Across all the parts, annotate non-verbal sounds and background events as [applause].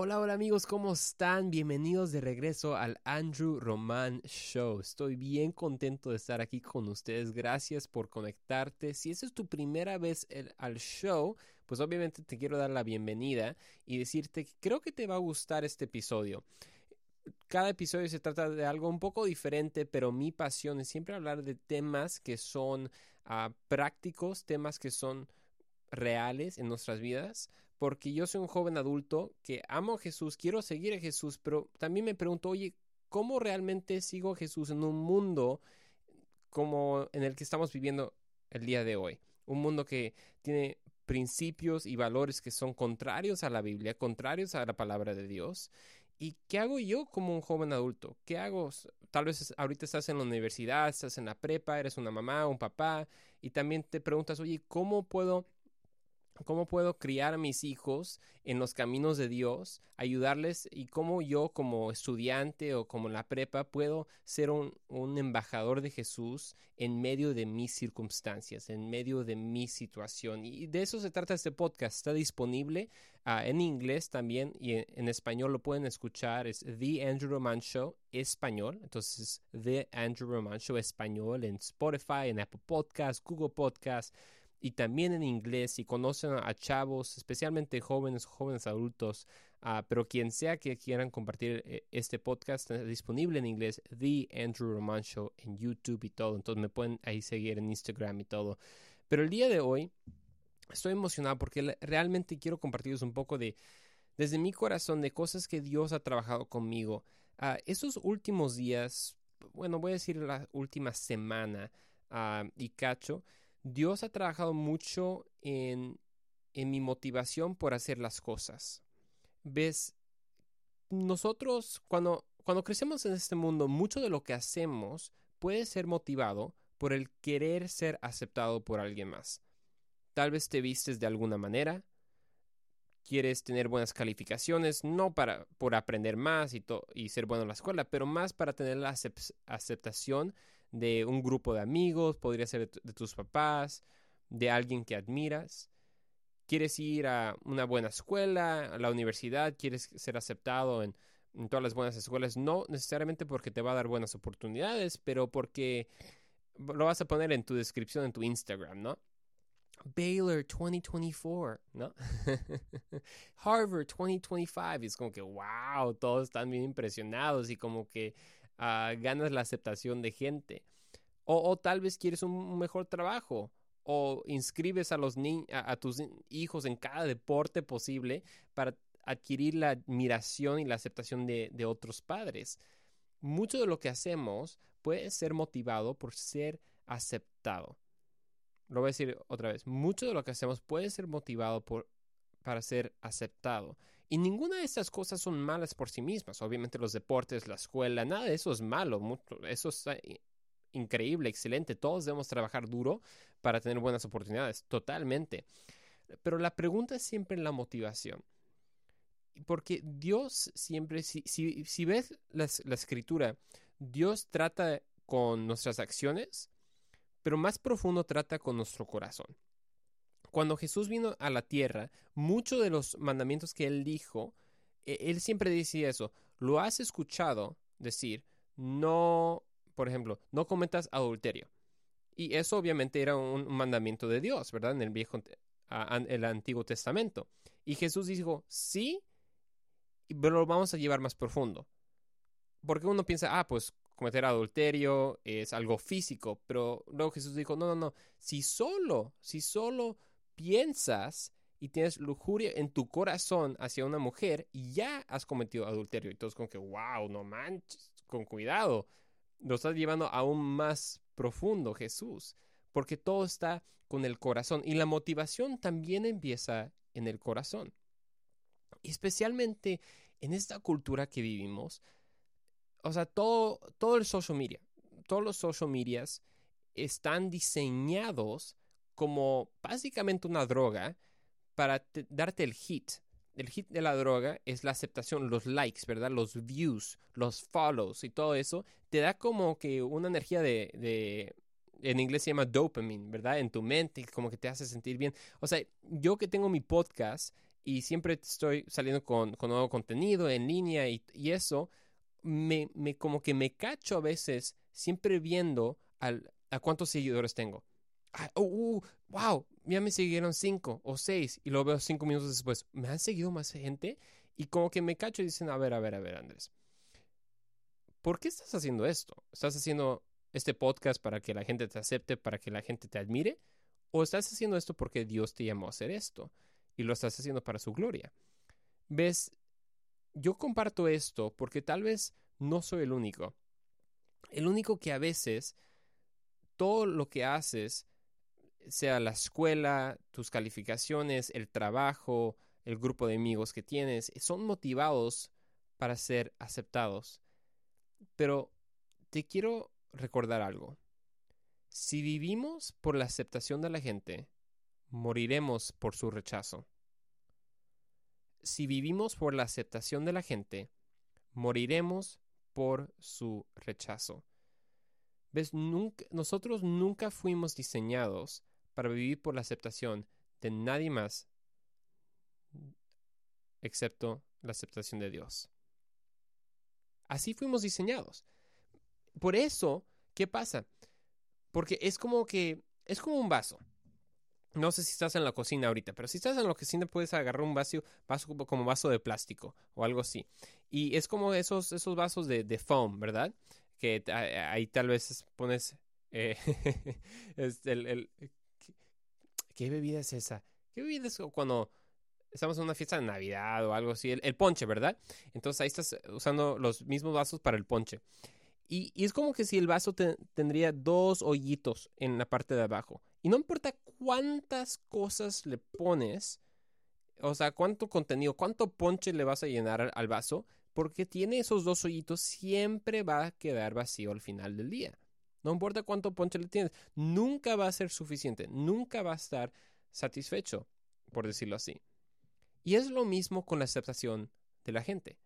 Hola, hola amigos, ¿cómo están? Bienvenidos de regreso al Andrew Roman Show. Estoy bien contento de estar aquí con ustedes. Gracias por conectarte. Si esa es tu primera vez al show, pues obviamente te quiero dar la bienvenida y decirte que creo que te va a gustar este episodio. Cada episodio se trata de algo un poco diferente, pero mi pasión es siempre hablar de temas que son ah, prácticos, temas que son reales en nuestras vidas, porque yo soy un joven adulto que amo a Jesús, quiero seguir a Jesús, pero también me pregunto, oye, ¿cómo realmente sigo a Jesús en un mundo como en el que estamos viviendo el día de hoy? Un mundo que tiene principios y valores que son contrarios a la Biblia, contrarios a la palabra de Dios. ¿Y qué hago yo como un joven adulto? ¿Qué hago? Tal vez ahorita estás en la universidad, estás en la prepa, eres una mamá, un papá, y también te preguntas, oye, ¿cómo puedo cómo puedo criar a mis hijos en los caminos de Dios, ayudarles y cómo yo como estudiante o como la prepa puedo ser un, embajador de Jesús en medio de mis circunstancias, en medio de mi situación. Y de eso se trata este podcast. Está disponible ah, en inglés también y en, español lo pueden escuchar. Es The Andrew Roman Show español. Entonces, The Andrew Roman Show español en Spotify, en Apple Podcasts, Google Podcasts y también en inglés si conocen a chavos, especialmente jóvenes, jóvenes adultos, uh, pero quien sea que quieran compartir eh, este podcast disponible en inglés, The Andrew Roman Show en YouTube y todo, entonces me pueden ahí seguir en Instagram y todo. Pero el día de hoy estoy emocionado porque realmente quiero compartirles un poco de, desde mi corazón, de cosas que Dios ha trabajado conmigo. Uh, esos últimos días, bueno, voy a decir la última semana uh, y cacho, Dios ha trabajado mucho en, mi motivación por hacer las cosas. Ves, nosotros cuando, cuando crecemos en este mundo, mucho de lo que hacemos puede ser motivado por el querer ser aceptado por alguien más. Tal vez te vistes de alguna manera, quieres tener buenas calificaciones, no para por aprender más y, y ser bueno en la escuela, pero más para tener la aceptación de un grupo de amigos, podría ser de, tus papás, de alguien que admiras. Quieres ir a una buena escuela, a la universidad, quieres ser aceptado en, todas las buenas escuelas, no necesariamente porque te va a dar buenas oportunidades, pero porque lo vas a poner en tu descripción en tu Instagram, ¿no? Baylor 2024, ¿no? [laughs] Harvard 2025. es como que, wow, todos están bien impresionados y como que ganas la aceptación de gente. O, tal vez quieres un mejor trabajo o inscribes a, los a, tus hijos en cada deporte posible para adquirir la admiración y la aceptación de, de otros padres. Mucho de lo que hacemos puede ser motivado por ser aceptado. Lo voy a decir otra vez. Mucho de lo que hacemos puede ser motivado por, para ser aceptado. Y ninguna de estas cosas son malas por sí mismas. Obviamente los deportes, la escuela, nada de eso es malo. Eso es increíble, excelente. Todos debemos trabajar duro para tener buenas oportunidades, totalmente. Pero la pregunta es siempre la motivación. Porque Dios siempre, si, ves la, la escritura, Dios trata con nuestras acciones, pero más profundo trata con nuestro corazón cuando Jesús vino a la tierra, muchos de los mandamientos que él dijo, e, él siempre decía eso, lo has escuchado decir, no, por ejemplo, no cometas adulterio. Y eso obviamente era un mandamiento de Dios, ¿verdad? En el viejo, el Antiguo Testamento. Y Jesús dijo, sí, pero lo vamos a llevar más profundo. Porque uno piensa, ah, pues cometer adulterio es algo físico, pero luego Jesús dijo, no, no, no, si solo, si solo piensas y tienes lujuria en tu corazón hacia una mujer y ya has cometido adulterio. Y todos como que, wow, no manches, con cuidado. Lo estás llevando aún más profundo, Jesús, porque todo está con el corazón y la motivación también empieza en el corazón. Especialmente en esta cultura que vivimos, o sea, todo, todo el social media, todos los social medias están diseñados como básicamente una droga para darte el hit. El hit de la droga es la aceptación, los likes, ¿verdad? Los views, los follows y todo eso. Te da como que una energía de, de en inglés se llama dopamine, ¿verdad? En tu mente, como que te hace sentir bien. O sea, yo que tengo mi podcast y siempre estoy saliendo con, nuevo contenido en línea y, eso, me, me, como que me cacho a veces siempre viendo al, a cuántos seguidores tengo. Oh, uh, wow, ya me siguieron cinco o seis y lo veo cinco minutos después. ¿Me han seguido más gente? Y como que me cacho y dicen, a ver, a ver, a ver, Andrés. ¿Por qué estás haciendo esto? ¿Estás haciendo este podcast para que la gente te acepte, para que la gente te admire? ¿O estás haciendo esto porque Dios te llamó a hacer esto y lo estás haciendo para su gloria? ¿Ves? Yo comparto esto porque tal vez no soy el único. El único que a veces todo lo que haces, sea la escuela, tus calificaciones, el trabajo, el grupo de amigos que tienes, son motivados para ser aceptados. Pero te quiero recordar algo. Si vivimos por la aceptación de la gente, moriremos por su rechazo. Si vivimos por la aceptación de la gente, moriremos por su rechazo. ¿Ves? nosotros nunca fuimos diseñados para vivir por la aceptación de nadie más excepto la aceptación de Dios. Así fuimos diseñados. Por eso, ¿qué pasa? Porque es como que, es como un vaso. No sé si estás en la cocina ahorita, pero si estás en la cocina puedes agarrar un vaso, vaso como vaso de plástico o algo así. Y es como esos, esos vasos de, de foam, ¿verdad? Que ahí tal vez pones... Eh, [laughs] el, ¿qué, bebida es esa? ¿Qué bebida es cuando estamos en una fiesta de Navidad o algo así? El, ponche, ¿verdad? Entonces ahí estás usando los mismos vasos para el ponche. Y, es como que si el vaso tendría dos hoyitos en la parte de abajo. Y no importa cuántas cosas le pones, o sea, cuánto contenido, cuánto ponche le vas a llenar al, vaso, porque tiene esos dos hoyitos, siempre va a quedar vacío al final del día. No importa cuánto ponche le tienes, nunca va a ser suficiente, nunca va a estar satisfecho, por decirlo así. Y es lo mismo con la aceptación de la gente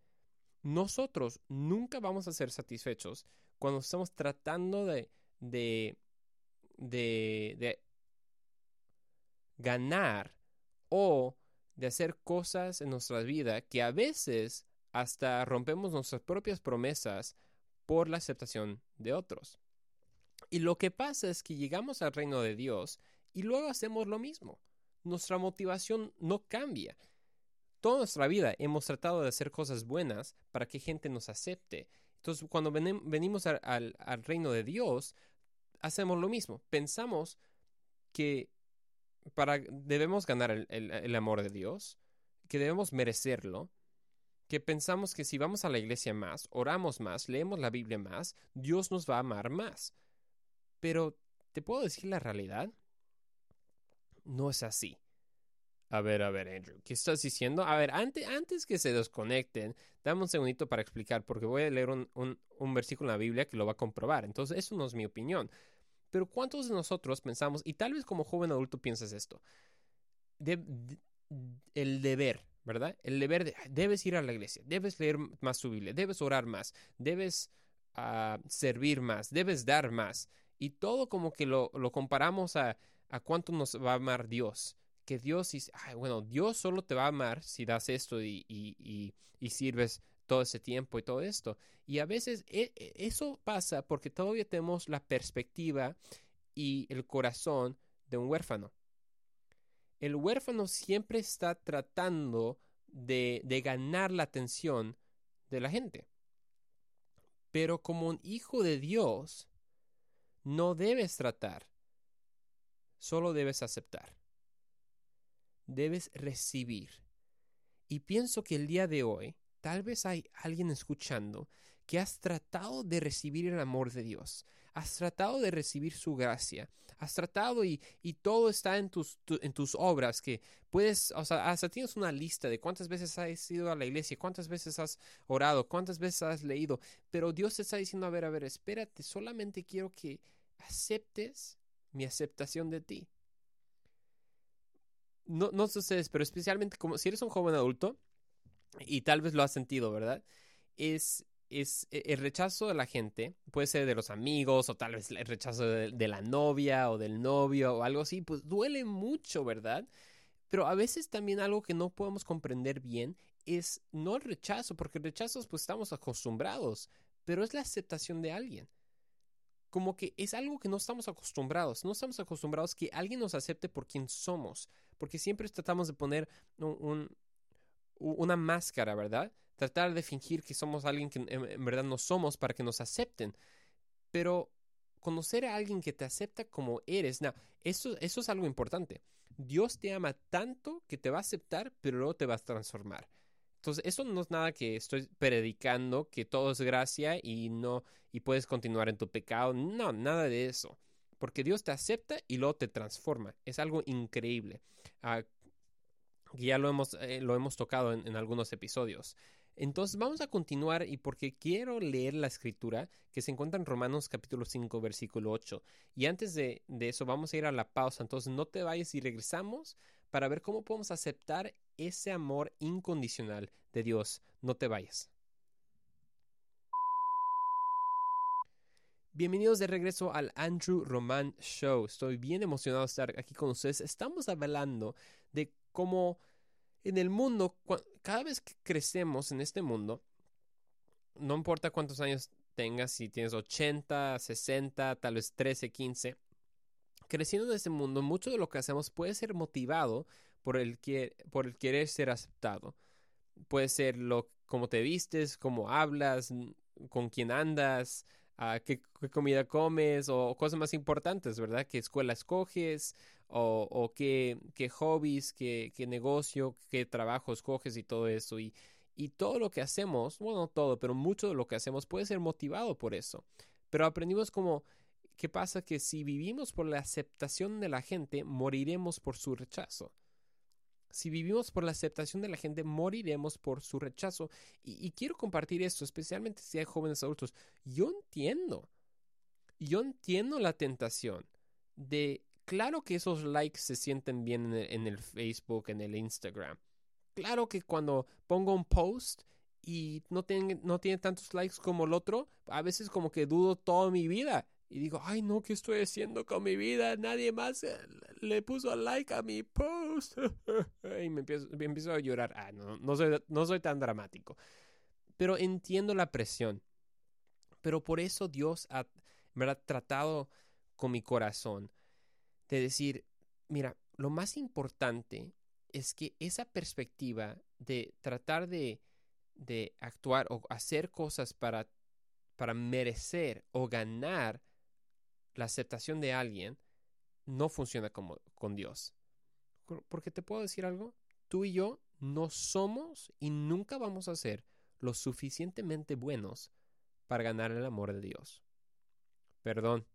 nosotros nunca vamos a ser satisfechos cuando estamos tratando de, de, de, ganar o de hacer cosas en nuestra vida que a veces hasta rompemos nuestras propias promesas por la aceptación de otros. Y lo que pasa es que llegamos al reino de Dios y luego hacemos lo mismo. Nuestra motivación no cambia toda nuestra vida hemos tratado de hacer cosas buenas para que gente nos acepte. Entonces, cuando venimos al, reino de Dios, hacemos lo mismo. Pensamos que para, debemos ganar el, el amor de Dios, que debemos merecerlo, que pensamos que si vamos a la iglesia más, oramos más, leemos la Biblia más, Dios nos va a amar más. Pero, ¿te puedo decir la realidad? No es así. A ver, a ver, Andrew, ¿qué estás diciendo? A ver, antes, antes que se desconecten, dame un segundito para explicar, porque voy a leer un, un, versículo en la Biblia que lo va a comprobar. Entonces, eso no es mi opinión. Pero ¿cuántos de nosotros pensamos, y tal vez como joven adulto piensas esto, el deber, ¿verdad? El deber de, debes ir a la iglesia, debes leer más tu Biblia, debes orar más, debes ah, servir más, debes dar más. Y todo como que lo, lo comparamos a, a cuánto nos va a amar Dios que Dios dice, bueno, Dios solo te va a amar si das esto y, y, y, sirves todo ese tiempo y todo esto. Y a veces e, e, eso pasa porque todavía tenemos la perspectiva y el corazón de un huérfano. El huérfano siempre está tratando de, de ganar la atención de la gente. Pero como un hijo de Dios, no debes tratar, solo debes aceptar debes recibir. Y pienso que el día de hoy, tal vez hay alguien escuchando que has tratado de recibir el amor de Dios, has tratado de recibir su gracia, has tratado y, y todo está en tus, en tus obras, que puedes, o sea, hasta tienes una lista de cuántas veces has ido a la iglesia, cuántas veces has orado, cuántas veces has leído, pero Dios te está diciendo, a ver, a ver, espérate, solamente quiero que aceptes mi aceptación de ti no, no sé pero especialmente como si eres un joven adulto, y tal vez lo has sentido, ¿verdad? Es, es e, el rechazo de la gente, puede ser de los amigos, o tal vez el rechazo de, la novia o del novio o algo así, pues duele mucho, ¿verdad? Pero a veces también algo que no podemos comprender bien es no el rechazo, porque el rechazo pues estamos acostumbrados, pero es la aceptación de alguien. Como que es algo que no estamos acostumbrados, no estamos acostumbrados que alguien nos acepte por quien somos, porque siempre tratamos de poner una máscara, ¿verdad? Tratar de fingir que somos alguien que en, verdad no somos para que nos acepten. Pero conocer a alguien que te acepta como eres, no, eso, eso es algo importante. Dios te ama tanto que te va a aceptar, pero luego te va a transformar. Entonces, eso no es nada que estoy predicando, que todo es gracia y no, y puedes continuar en tu pecado. No, nada de eso. Porque Dios te acepta y luego te transforma. Es algo increíble. Ah, ya lo hemos, eh, lo hemos tocado en, algunos episodios. Entonces vamos a continuar y porque quiero leer la escritura que se encuentra en Romanos capítulo 5 versículo 8. Y antes de, de, eso vamos a ir a la pausa, entonces no te vayas y regresamos para ver cómo podemos aceptar ese amor incondicional de Dios. No te vayas. Bienvenidos de regreso al Andrew Roman Show. Estoy bien emocionado de estar aquí con ustedes. Estamos hablando de cómo en el mundo, cada vez que crecemos en este mundo, no importa cuántos años tengas, si tienes 80, 60, tal vez 13, 15, creciendo en este mundo, mucho de lo que hacemos puede ser motivado por el, que, por el querer ser aceptado. Puede ser lo cómo te vistes, cómo hablas, con quién andas, uh, qué, comida comes o cosas más importantes, ¿verdad? ¿Qué escuela escoges o, qué, hobbies, qué, negocio, qué trabajo escoges y todo eso? Y, todo lo que hacemos, bueno, todo, pero mucho de lo que hacemos puede ser motivado por eso. Pero aprendimos como ¿qué pasa? Que si vivimos por la aceptación de la gente, moriremos por su rechazo. Si vivimos por la aceptación de la gente, moriremos por su rechazo. Y, quiero compartir esto, especialmente si hay jóvenes adultos. Yo entiendo, yo entiendo la tentación de, claro que esos likes se sienten bien en el, Facebook, en el Instagram. Claro que cuando pongo un post y no tiene, no tiene tantos likes como el otro, a veces como que dudo toda mi vida y digo, ay no, ¿qué estoy haciendo con mi vida? Nadie más eh, le puso like a mi post. [laughs] y me empiezo, a llorar. Ah, no, no soy, no soy tan dramático. Pero entiendo la presión. Pero por eso Dios me ha tratado con mi corazón de decir, mira, lo más importante es que esa perspectiva de tratar de, de actuar o hacer cosas para, para merecer o ganar la aceptación de alguien no funciona como con Dios. Porque te puedo decir algo, tú y yo no somos y nunca vamos a ser lo suficientemente buenos para ganar el amor de Dios. Perdón,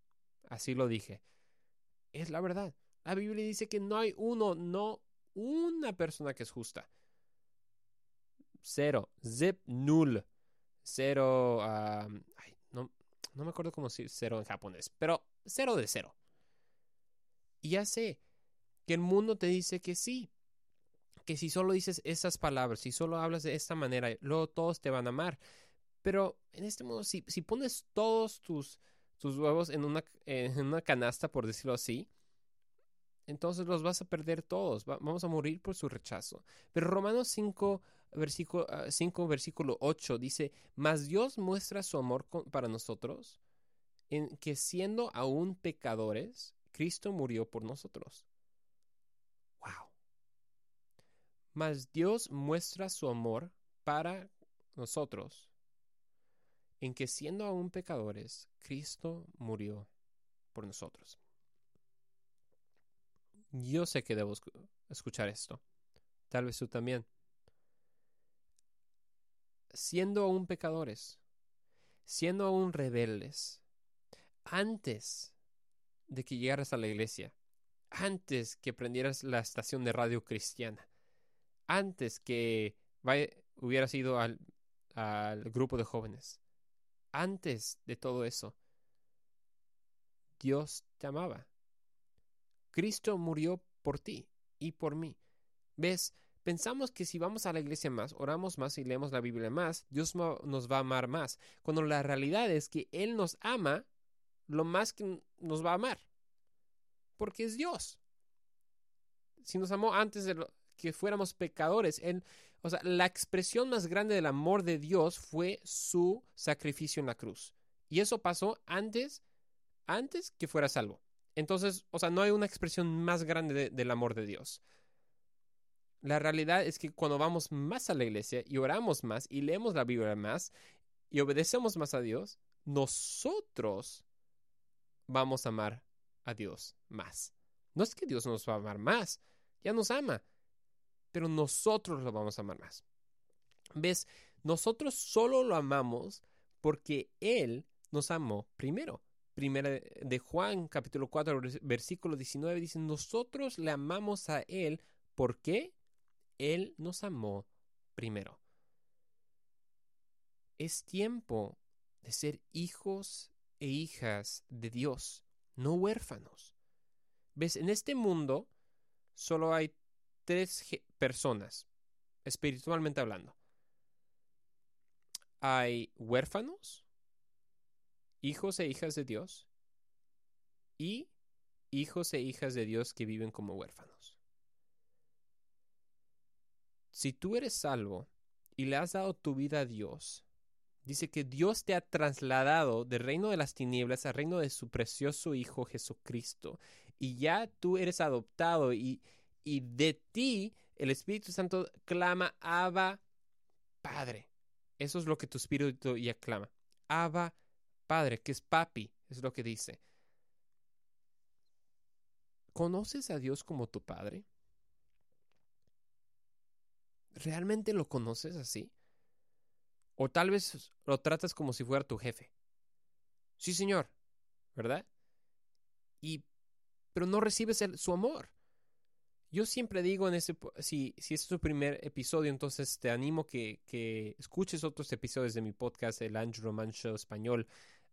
así lo dije. Es la verdad. La Biblia dice que no hay uno, no una persona que es justa. Cero, zip, null. Cero, no, no me acuerdo cómo decir cero en japonés, pero cero de cero. Y ya sé que el mundo te dice que sí, que si solo dices esas palabras, si solo hablas de esta manera, luego todos te van a amar. Pero en este mundo, si, si pones todos tus, tus huevos en una, en una canasta, por decirlo así, entonces los vas a perder todos, vamos a morir por su rechazo. Pero Romanos 5, versículo, 5, ah, versículo 8 dice, mas Dios muestra su amor para nosotros en que siendo aún pecadores, Cristo murió por nosotros. Wow. Mas Dios muestra su amor para nosotros en que siendo aún pecadores, Cristo murió por nosotros. Yo sé que debo escuchar esto. Tal vez tú también. Siendo aún pecadores, siendo aún rebeldes, antes de que llegaras a la iglesia, antes que prendieras la estación de radio cristiana, antes que hubieras ido al, al grupo de jóvenes, antes de todo eso, Dios te amaba. Cristo murió por ti y por mí. ¿Ves? Pensamos que si vamos a la iglesia más, oramos más y leemos la Biblia más, Dios nos va a amar más, cuando la realidad es que Él nos ama lo más que nos va a amar. Porque es Dios. si nos amó antes de que fuéramos pecadores. Él, o sea, la expresión más grande del amor de Dios fue su sacrificio en la cruz. Y eso pasó antes, antes que fuera salvo. Entonces, o sea, no hay una expresión más grande del amor de Dios. La realidad es que cuando vamos más a la iglesia y oramos más y leemos la Biblia más y obedecemos más a Dios, nosotros vamos a amar a Dios más. No es que Dios nos va a amar más, ya nos ama, pero nosotros lo vamos a amar más. ¿Ves? Nosotros solo lo amamos porque Él nos amó primero. Primera de Juan, capítulo 4, versículo 19, dice, nosotros le amamos a Él. ¿Por qué? Él nos amó primero. Es tiempo de ser hijos e hijas de Dios, no huérfanos. ¿Ves? En este mundo solo hay tres personas, espiritualmente hablando. Hay huérfanos, hijos e hijas de Dios y hijos e hijas de Dios que viven como huérfanos. Si tú eres salvo y le has dado tu vida a Dios, dice que Dios te ha trasladado del reino de las tinieblas al reino de su precioso Hijo Jesucristo. Y ya tú eres adoptado y, y de ti el Espíritu Santo clama, Abba, Padre. Eso es lo que tu espíritu ya clama. Abba, Padre, que es papi, es lo que dice. ¿Conoces a Dios como tu Padre? ¿Realmente lo conoces así? O tal vez lo tratas como si fuera tu jefe. Sí, señor, ¿verdad? Y pero no recibes su amor. Yo siempre digo en ese, si, si este es tu primer episodio, entonces te animo que, que escuches otros episodios de mi podcast, el Andrew Roman Show español.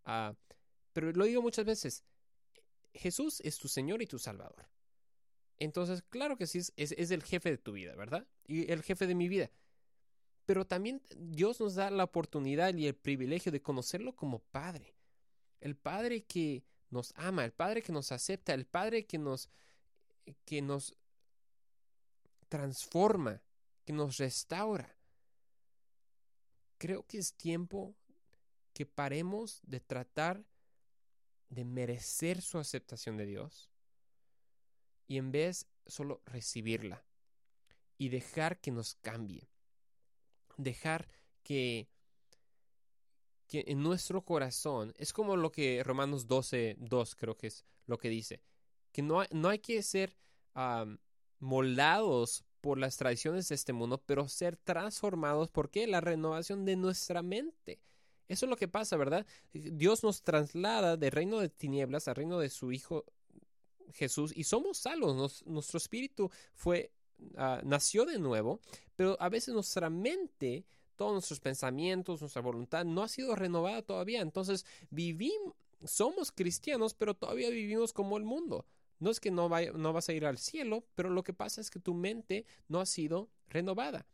Uh, pero lo digo muchas veces, Jesús es tu Señor y tu Salvador. Entonces, claro que sí, es, es, el jefe de tu vida, ¿verdad? Y el jefe de mi vida. Pero también Dios nos da la oportunidad y el privilegio de conocerlo como Padre. El Padre que nos ama, el Padre que nos acepta, el Padre que nos, que nos transforma, que nos restaura. Creo que es tiempo que paremos de tratar de merecer su aceptación de Dios y en vez solo recibirla y dejar que nos cambie. Dejar que, que en nuestro corazón, es como lo que Romanos 12, 2 creo que es lo que dice, que no hay, no hay que ser moldados por las tradiciones de este mundo, pero ser transformados por qué? La renovación de nuestra mente. Eso es lo que pasa, ¿verdad? Dios nos traslada del reino de tinieblas al reino de su Hijo Jesús y somos salvos. nuestro espíritu fue, ah, nació de nuevo, pero a veces nuestra mente, todos nuestros pensamientos, nuestra voluntad no ha sido renovada todavía. Entonces vivimos, somos cristianos, pero todavía vivimos como el mundo. No es que no, no vas a ir al cielo, pero lo que pasa es que tu mente no ha sido renovada.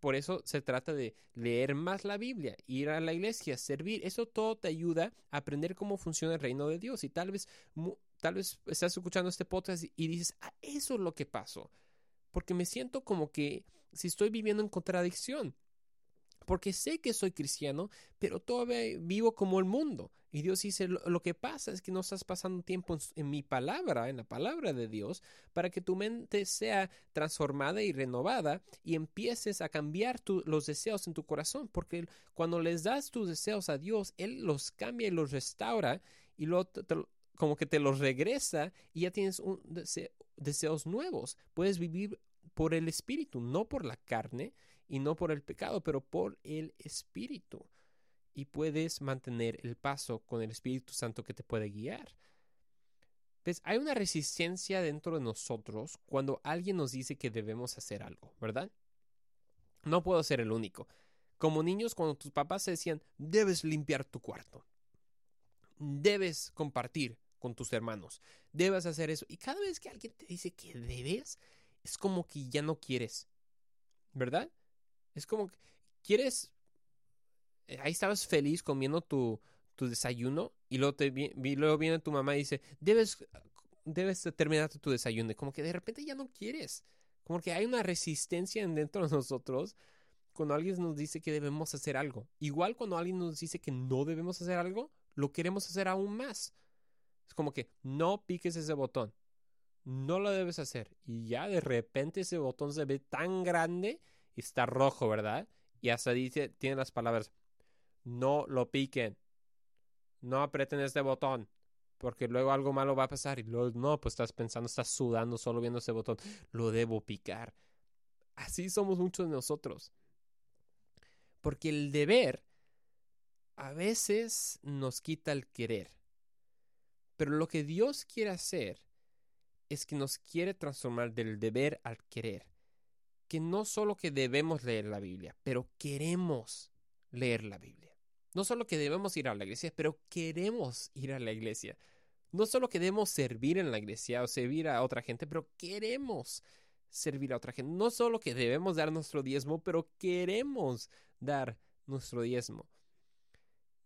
Por eso se trata de leer más la Biblia, ir a la iglesia, servir. Eso todo te ayuda a aprender cómo funciona el reino de Dios. Y tal vez tal vez estás escuchando este podcast y dices, ah, eso es lo que pasó. Porque me siento como que si estoy viviendo en contradicción. Porque sé que soy cristiano, pero todavía vivo como el mundo. Y Dios dice, lo, que pasa es que no estás pasando tiempo en, mi palabra, en la palabra de Dios, para que tu mente sea transformada y renovada y empieces a cambiar los deseos en tu corazón. Porque cuando les das tus deseos a Dios, Él los cambia y los restaura y luego como que te los regresa y ya tienes deseos nuevos. Puedes vivir por el espíritu, no por la carne y no por el pecado, pero por el espíritu. Y puedes mantener el paso con el Espíritu Santo que te puede guiar. ¿Ves? Hay una resistencia dentro de nosotros cuando alguien nos dice que debemos hacer algo, ¿verdad? No puedo ser el único. Como niños, cuando tus papás se decían, debes limpiar tu cuarto, debes compartir, con tus hermanos. Debes hacer eso. Y cada vez que alguien te dice que debes, es como que ya no quieres. ¿Verdad? Es como que quieres... Eh, ahí estabas feliz comiendo tu, tu desayuno y luego, te, viene tu mamá y dice, debes debes terminar tu desayuno, como que de repente ya no quieres, como que hay una resistencia dentro de nosotros cuando alguien nos dice que debemos hacer algo. Igual cuando alguien nos dice que no debemos hacer algo, lo queremos hacer aún más. Es como que no piques ese botón. No lo debes hacer. Y ya de repente ese botón se ve tan grande y está rojo, ¿verdad? Y hasta dice, tiene las palabras, no lo piquen. No aprieten este botón. Porque luego algo malo va a pasar. Y luego, no, pues estás pensando, estás sudando solo viendo ese botón. Lo debo picar. Así somos muchos de nosotros. Porque el deber a veces nos quita el querer. Pero lo que Dios quiere hacer es que nos quiere transformar del deber al querer. Que no solo que debemos leer la Biblia, pero queremos leer la Biblia. No solo que debemos ir a la iglesia, pero queremos ir a la iglesia. No solo que debemos servir en la iglesia o servir a otra gente, pero queremos servir a otra gente. No solo que debemos dar nuestro diezmo, pero queremos dar nuestro diezmo.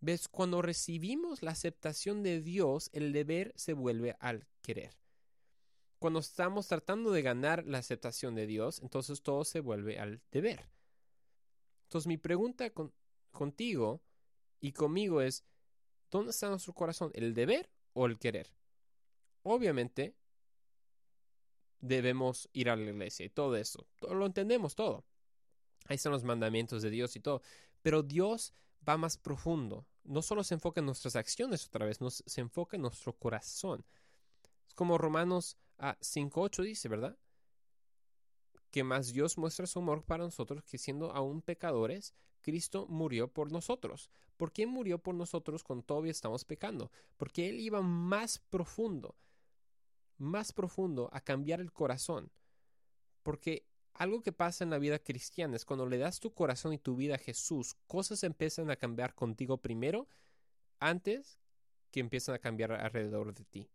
¿Ves? Cuando recibimos la aceptación de Dios, el deber se vuelve al querer. Cuando estamos tratando de ganar la aceptación de Dios, entonces todo se vuelve al deber. Entonces mi pregunta contigo y conmigo es, ¿dónde está nuestro corazón? ¿El deber o el querer? Obviamente, debemos ir a la iglesia y todo eso. Lo entendemos todo. Ahí están los mandamientos de Dios y todo. Pero Dios va más profundo. No solo se enfoca en nuestras acciones otra vez, nos, se enfoca en nuestro corazón. Es como Romanos 5.8 ah, dice, ¿verdad? Que más Dios muestra su amor para nosotros que siendo aún pecadores, Cristo murió por nosotros. ¿Por qué murió por nosotros cuando todavía estamos pecando? Porque Él iba más profundo, más profundo a cambiar el corazón. Porque algo que pasa en la vida cristiana es cuando le das tu corazón y tu vida a Jesús, cosas empiezan a cambiar contigo primero antes que empiezan a cambiar alrededor de ti.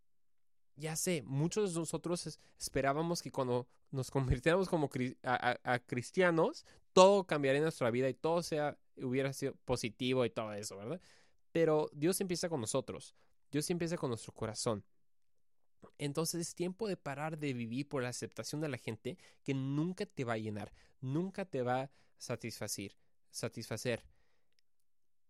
Ya sé, muchos de nosotros esperábamos que cuando nos convirtiéramos como a, cristianos, todo cambiaría en nuestra vida y todo sea, hubiera sido positivo y todo eso, ¿verdad? Pero Dios empieza con nosotros. Dios empieza con nuestro corazón. Entonces es tiempo de parar de vivir por la aceptación de la gente que nunca te va a llenar, nunca te va a satisfacer. satisfacer.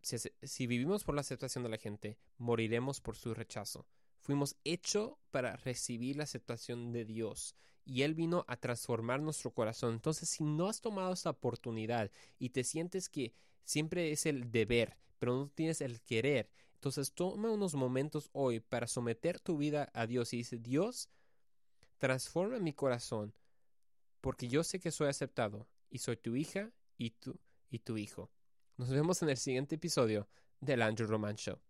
Si, vivimos por la aceptación de la gente, moriremos por su rechazo. Fuimos hechos para recibir la aceptación de Dios y Él vino a transformar nuestro corazón. Entonces, si no has tomado esta oportunidad y te sientes que siempre es el deber, pero no tienes el querer, entonces toma unos momentos hoy para someter tu vida a Dios y dice, Dios, transforma mi corazón, porque yo sé que soy aceptado y soy tu hija y tu, y tu hijo. Nos vemos en el siguiente episodio del Andrew Roman Show.